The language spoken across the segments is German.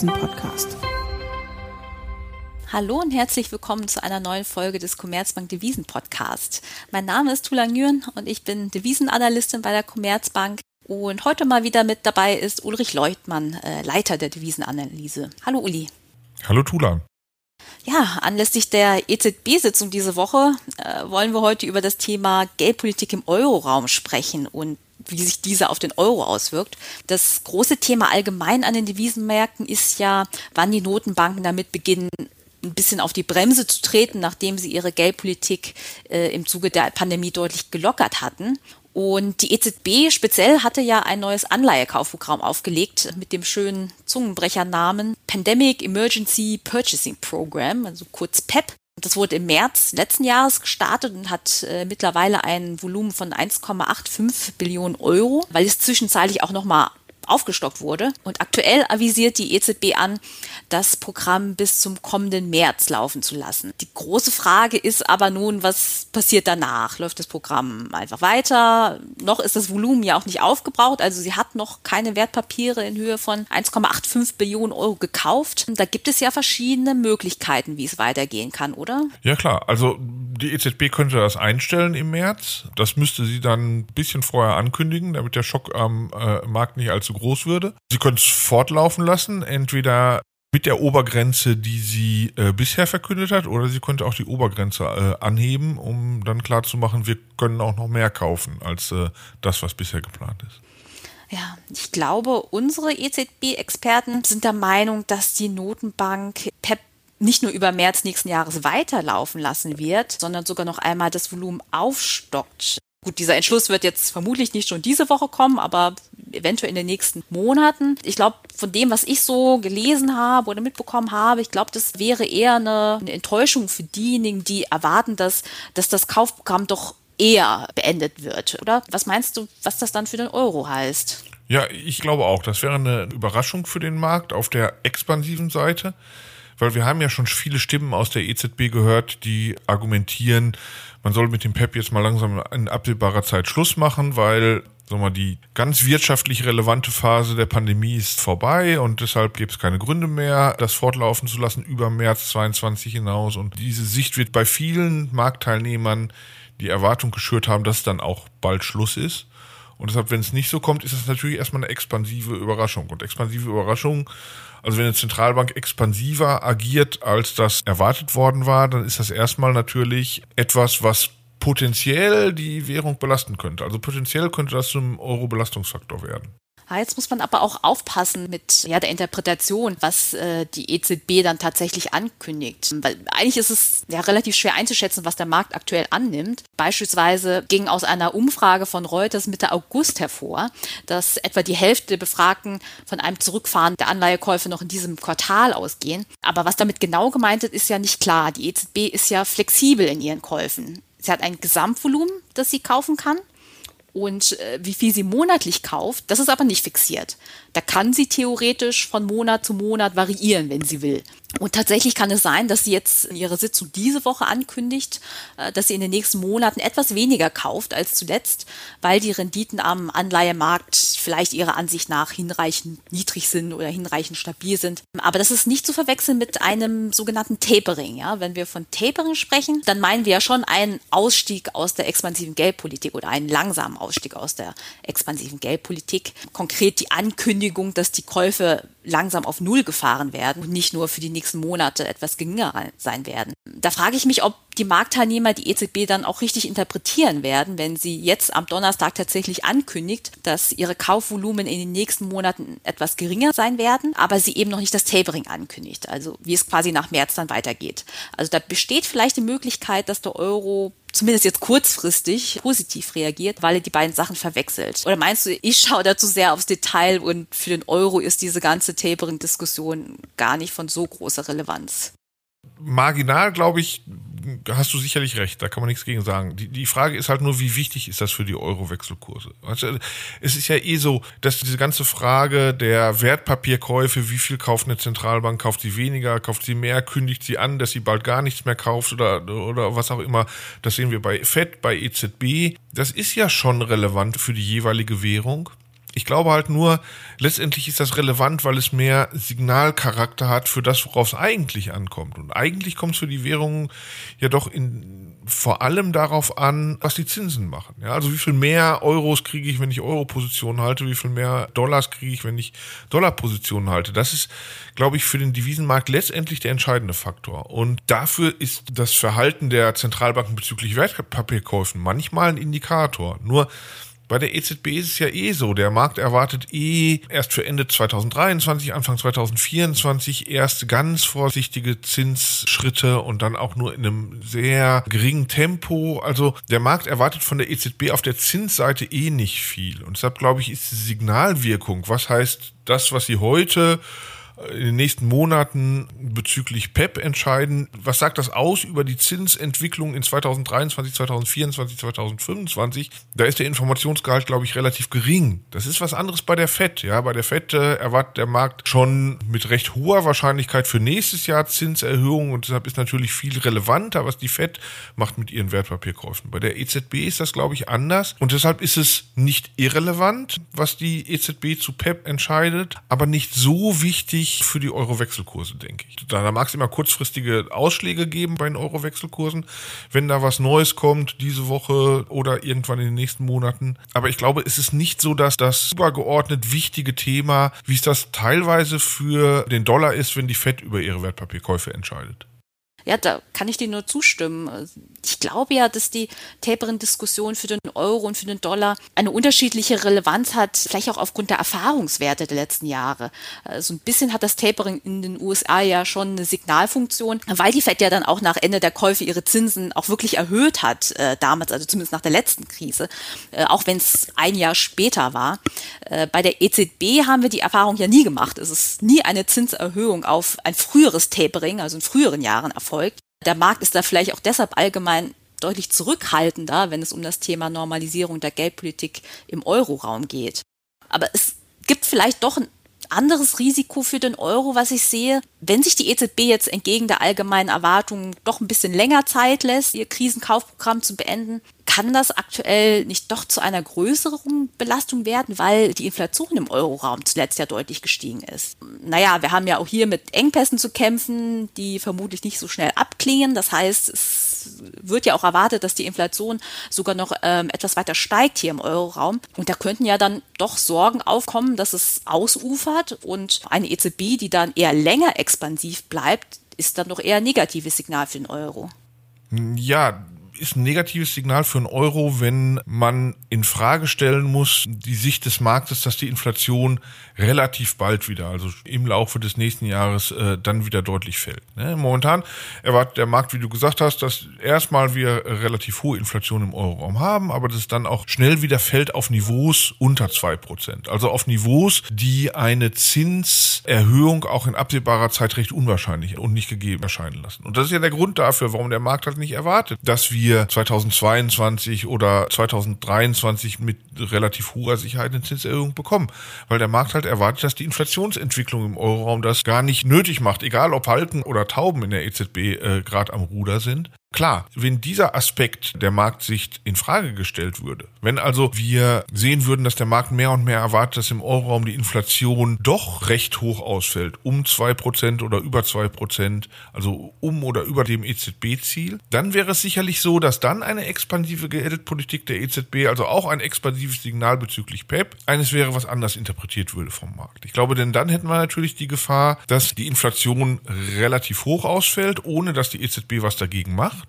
Devisen-Podcast. Hallo und herzlich willkommen zu einer neuen Folge des Commerzbank Devisen Podcast. Mein Name ist Tula Nguyen und ich bin Devisenanalystin bei der Commerzbank. Und heute mal wieder mit dabei ist Ulrich Leutmann, äh, Leiter der Devisenanalyse. Hallo Uli. Hallo Tula. Ja, anlässlich der EZB-Sitzung diese Woche äh, wollen wir heute über das Thema Geldpolitik im Euroraum sprechen und wie sich diese auf den Euro auswirkt. Das große Thema allgemein an den Devisenmärkten ist ja, wann die Notenbanken damit beginnen, ein bisschen auf die Bremse zu treten, nachdem sie ihre Geldpolitik äh, im Zuge der Pandemie deutlich gelockert hatten. Und die EZB speziell hatte ja ein neues Anleihekaufprogramm aufgelegt mit dem schönen Zungenbrechernamen Pandemic Emergency Purchasing Program, also kurz PEP. Das wurde im März letzten Jahres gestartet und hat äh, mittlerweile ein Volumen von 1,85 Billionen Euro, weil es zwischenzeitlich auch nochmal aufgestockt wurde. Und aktuell avisiert die EZB an, das Programm bis zum kommenden März laufen zu lassen. Die große Frage ist aber nun, was passiert danach? Läuft das Programm einfach weiter? Noch ist das Volumen ja auch nicht aufgebraucht. Also sie hat noch keine Wertpapiere in Höhe von 1,85 Billionen Euro gekauft. Da gibt es ja verschiedene Möglichkeiten, wie es weitergehen kann, oder? Ja klar, also die EZB könnte das einstellen im März. Das müsste sie dann ein bisschen vorher ankündigen, damit der Schock am äh, Markt nicht allzu groß würde. Sie können es fortlaufen lassen, entweder mit der Obergrenze, die sie äh, bisher verkündet hat, oder sie könnte auch die Obergrenze äh, anheben, um dann klarzumachen, wir können auch noch mehr kaufen als äh, das, was bisher geplant ist. Ja, ich glaube, unsere EZB-Experten sind der Meinung, dass die Notenbank PEP nicht nur über März nächsten Jahres weiterlaufen lassen wird, sondern sogar noch einmal das Volumen aufstockt. Gut, dieser Entschluss wird jetzt vermutlich nicht schon diese Woche kommen, aber eventuell in den nächsten Monaten. Ich glaube, von dem, was ich so gelesen habe oder mitbekommen habe, ich glaube, das wäre eher eine, eine Enttäuschung für diejenigen, die erwarten, dass, dass das Kaufprogramm doch eher beendet wird, oder? Was meinst du, was das dann für den Euro heißt? Ja, ich glaube auch, das wäre eine Überraschung für den Markt auf der expansiven Seite weil wir haben ja schon viele Stimmen aus der EZB gehört, die argumentieren, man soll mit dem PEP jetzt mal langsam in absehbarer Zeit Schluss machen, weil sagen wir, die ganz wirtschaftlich relevante Phase der Pandemie ist vorbei und deshalb gibt es keine Gründe mehr, das fortlaufen zu lassen über März 22 hinaus. Und diese Sicht wird bei vielen Marktteilnehmern die Erwartung geschürt haben, dass dann auch bald Schluss ist. Und deshalb, wenn es nicht so kommt, ist es natürlich erstmal eine expansive Überraschung. Und expansive Überraschung also wenn eine Zentralbank expansiver agiert, als das erwartet worden war, dann ist das erstmal natürlich etwas, was potenziell die Währung belasten könnte. Also potenziell könnte das zum Euro-Belastungsfaktor werden. Ja, jetzt muss man aber auch aufpassen mit ja, der Interpretation, was äh, die EZB dann tatsächlich ankündigt. Weil eigentlich ist es ja relativ schwer einzuschätzen, was der Markt aktuell annimmt. Beispielsweise ging aus einer Umfrage von Reuters Mitte August hervor, dass etwa die Hälfte der Befragten von einem Zurückfahren der Anleihekäufe noch in diesem Quartal ausgehen. Aber was damit genau gemeint ist, ist ja nicht klar. Die EZB ist ja flexibel in ihren Käufen. Sie hat ein Gesamtvolumen, das sie kaufen kann und äh, wie viel sie monatlich kauft, das ist aber nicht fixiert. Da kann sie theoretisch von Monat zu Monat variieren, wenn sie will. Und tatsächlich kann es sein, dass sie jetzt in ihrer Sitzung diese Woche ankündigt, äh, dass sie in den nächsten Monaten etwas weniger kauft als zuletzt, weil die Renditen am Anleihemarkt vielleicht ihrer Ansicht nach hinreichend niedrig sind oder hinreichend stabil sind. Aber das ist nicht zu verwechseln mit einem sogenannten Tapering. Ja? Wenn wir von Tapering sprechen, dann meinen wir ja schon einen Ausstieg aus der expansiven Geldpolitik oder einen langsamen Ausstieg aus der expansiven Geldpolitik. Konkret die Ankündigung, Ankündigung, dass die Käufe langsam auf Null gefahren werden und nicht nur für die nächsten Monate etwas geringer sein werden. Da frage ich mich, ob die Marktteilnehmer die EZB dann auch richtig interpretieren werden, wenn sie jetzt am Donnerstag tatsächlich ankündigt, dass ihre Kaufvolumen in den nächsten Monaten etwas geringer sein werden, aber sie eben noch nicht das Tapering ankündigt, also wie es quasi nach März dann weitergeht. Also da besteht vielleicht die Möglichkeit, dass der Euro zumindest jetzt kurzfristig positiv reagiert, weil er die beiden Sachen verwechselt. Oder meinst du, ich schaue dazu sehr aufs Detail und für den Euro ist diese ganze Tapering-Diskussion gar nicht von so großer Relevanz? Marginal, glaube ich, hast du sicherlich recht, da kann man nichts gegen sagen. Die, die Frage ist halt nur, wie wichtig ist das für die Euro-Wechselkurse? Also, es ist ja eh so, dass diese ganze Frage der Wertpapierkäufe, wie viel kauft eine Zentralbank, kauft sie weniger, kauft sie mehr, kündigt sie an, dass sie bald gar nichts mehr kauft oder, oder was auch immer, das sehen wir bei FED, bei EZB. Das ist ja schon relevant für die jeweilige Währung. Ich glaube halt nur, letztendlich ist das relevant, weil es mehr Signalcharakter hat für das, worauf es eigentlich ankommt. Und eigentlich kommt es für die Währungen ja doch in, vor allem darauf an, was die Zinsen machen. Ja, also wie viel mehr Euros kriege ich, wenn ich Euro-Positionen halte, wie viel mehr Dollars kriege ich, wenn ich Dollar-Positionen halte. Das ist, glaube ich, für den Devisenmarkt letztendlich der entscheidende Faktor. Und dafür ist das Verhalten der Zentralbanken bezüglich Wertpapierkäufen manchmal ein Indikator. Nur bei der EZB ist es ja eh so, der Markt erwartet eh erst für Ende 2023, Anfang 2024 erst ganz vorsichtige Zinsschritte und dann auch nur in einem sehr geringen Tempo. Also der Markt erwartet von der EZB auf der Zinsseite eh nicht viel. Und deshalb glaube ich, ist die Signalwirkung, was heißt das, was sie heute in den nächsten Monaten bezüglich PEP entscheiden. Was sagt das aus über die Zinsentwicklung in 2023, 2024, 2025? Da ist der Informationsgehalt, glaube ich, relativ gering. Das ist was anderes bei der FED. Ja, bei der FED äh, erwartet der Markt schon mit recht hoher Wahrscheinlichkeit für nächstes Jahr Zinserhöhungen und deshalb ist natürlich viel relevanter, was die FED macht mit ihren Wertpapierkäufen. Bei der EZB ist das, glaube ich, anders und deshalb ist es nicht irrelevant, was die EZB zu PEP entscheidet, aber nicht so wichtig, wichtig für die Euro-Wechselkurse, denke ich. Da, mag es immer kurzfristige Ausschläge geben bei den Euro-Wechselkursen, wenn da was Neues kommt diese Woche oder irgendwann in den nächsten Monaten. Aber ich glaube, es ist nicht so, dass das übergeordnet wichtige Thema, wie es das teilweise für den Dollar ist, wenn die FED über ihre Wertpapierkäufe entscheidet. Ja, da kann ich dir nur zustimmen. Ich glaube ja, dass die Tapering-Diskussion für den Euro und für den Dollar eine unterschiedliche Relevanz hat, vielleicht auch aufgrund der Erfahrungswerte der letzten Jahre. So also ein bisschen hat das Tapering in den USA ja schon eine Signalfunktion, weil die Fed ja dann auch nach Ende der Käufe ihre Zinsen auch wirklich erhöht hat, äh, damals, also zumindest nach der letzten Krise, äh, auch wenn es ein Jahr später war. Äh, bei der EZB haben wir die Erfahrung ja nie gemacht. Es ist nie eine Zinserhöhung auf ein früheres Tapering, also in früheren Jahren erfolgt erfolgt. Der Markt ist da vielleicht auch deshalb allgemein deutlich zurückhaltender, wenn es um das Thema Normalisierung der Geldpolitik im Euroraum geht. Aber es gibt vielleicht doch ein anderes Risiko für den Euro, was ich sehe. Wenn sich die EZB jetzt entgegen der allgemeinen Erwartungen doch ein bisschen länger Zeit lässt, ihr Krisenkaufprogramm zu beenden, kann das aktuell nicht doch zu einer größeren Belastung werden, weil die Inflation im Euroraum zuletzt ja deutlich gestiegen ist? Naja, wir haben ja auch hier mit Engpässen zu kämpfen, die vermutlich nicht so schnell abklingen. Das heißt, es wird ja auch erwartet, dass die Inflation sogar noch ähm, etwas weiter steigt hier im Euroraum. Und da könnten ja dann doch Sorgen aufkommen, dass es ausufert und eine EZB, die dann eher länger expansiv bleibt, ist dann doch eher ein negatives Signal für den Euro. Ja, ist ein negatives Signal für einen Euro, wenn man in Frage stellen muss, die Sicht des Marktes, dass die Inflation relativ bald wieder, also im Laufe des nächsten Jahres, äh, dann wieder deutlich fällt. Ne? Momentan erwartet der Markt, wie du gesagt hast, dass erstmal wir relativ hohe Inflation im Euroraum haben, aber dass es dann auch schnell wieder fällt auf Niveaus unter zwei Prozent. Also auf Niveaus, die eine Zinserhöhung auch in absehbarer Zeit recht unwahrscheinlich und nicht gegeben erscheinen lassen. Und das ist ja der Grund dafür, warum der Markt halt nicht erwartet, dass wir wir 2022 oder 2023 mit relativ hoher Sicherheit eine Zinserhöhung bekommen. Weil der Markt halt erwartet, dass die Inflationsentwicklung im Euroraum das gar nicht nötig macht, egal ob Halten oder Tauben in der EZB äh, gerade am Ruder sind. Klar, wenn dieser Aspekt der Marktsicht in Frage gestellt würde, wenn also wir sehen würden, dass der Markt mehr und mehr erwartet, dass im Euroraum die Inflation doch recht hoch ausfällt, um zwei Prozent oder über zwei Prozent, also um oder über dem EZB-Ziel, dann wäre es sicherlich so, dass dann eine expansive Geldpolitik der EZB, also auch ein expansives Signal bezüglich PEP, eines wäre, was anders interpretiert würde vom Markt. Ich glaube, denn dann hätten wir natürlich die Gefahr, dass die Inflation relativ hoch ausfällt, ohne dass die EZB was dagegen macht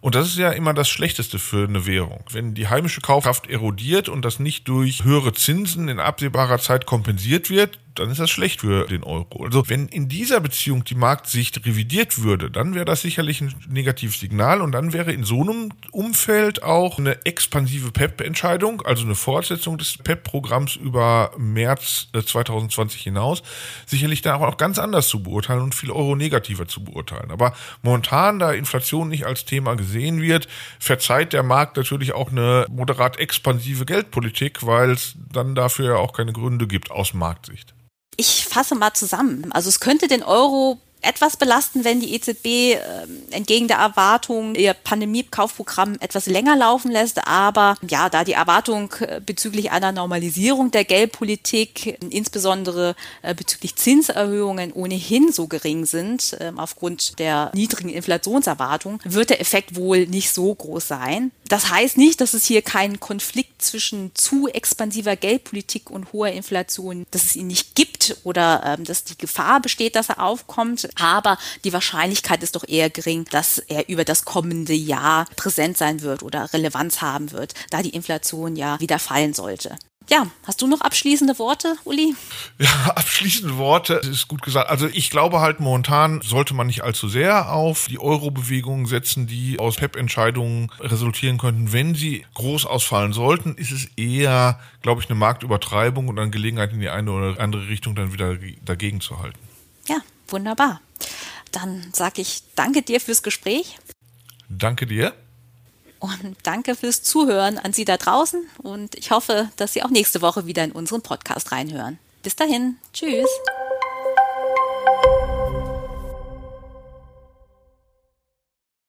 und das ist ja immer das Schlechteste für eine Währung. Wenn die heimische Kaufkraft erodiert und das nicht durch höhere Zinsen in absehbarer Zeit kompensiert wird, dann ist das schlecht für den Euro. Also wenn in dieser Beziehung die Marktsicht revidiert würde, dann wäre das sicherlich ein negatives Signal und dann wäre in so einem Umfeld auch eine expansive PEP-Entscheidung, also eine Fortsetzung des PEP-Programms über März 2020 äh, hinaus, sicherlich dann auch ganz anders zu beurteilen und viel Euro negativer zu beurteilen. Aber momentan, da Inflation nicht als Thema gesehen wird, verzeiht der Markt natürlich auch eine moderat expansive Geldpolitik, weil es dann dafür ja auch keine Gründe gibt aus Marktsicht ich fasse mal zusammen. Also es könnte den Euro etwas belasten, wenn die EZB äh, entgegen der Erwartung ihr Pandemie-Kaufprogramm etwas länger laufen lässt. Aber ja, da die Erwartung äh, bezüglich einer Normalisierung der Geldpolitik, insbesondere äh, bezüglich Zinserhöhungen ohnehin so gering sind, äh, aufgrund der niedrigen Inflationserwartung, wird der Effekt wohl nicht so groß sein. Das heißt nicht, dass es hier keinen Konflikt zwischen zu expansiver Geldpolitik und hoher Inflation, dass es ihn nicht gibt oder ähm, dass die Gefahr besteht, dass er aufkommt aber die Wahrscheinlichkeit ist doch eher gering, dass er über das kommende Jahr präsent sein wird oder Relevanz haben wird, da die Inflation ja wieder fallen sollte. Ja, hast du noch abschließende Worte, Uli? Ja, abschließende Worte ist gut gesagt. Also ich glaube halt momentan sollte man nicht allzu sehr auf die Euro-Bewegungen setzen, die aus PEP-Entscheidungen resultieren könnten. Wenn sie groß ausfallen sollten, ist es eher, glaube ich, eine Marktübertreibung und eine Gelegenheit in die eine oder andere Richtung dann wieder dagegen zu halten. Ja, wunderbar. Dann sage ich danke dir fürs Gespräch. Danke dir. Und danke fürs Zuhören an Sie da draußen. Und ich hoffe, dass Sie auch nächste Woche wieder in unseren Podcast reinhören. Bis dahin. Tschüss.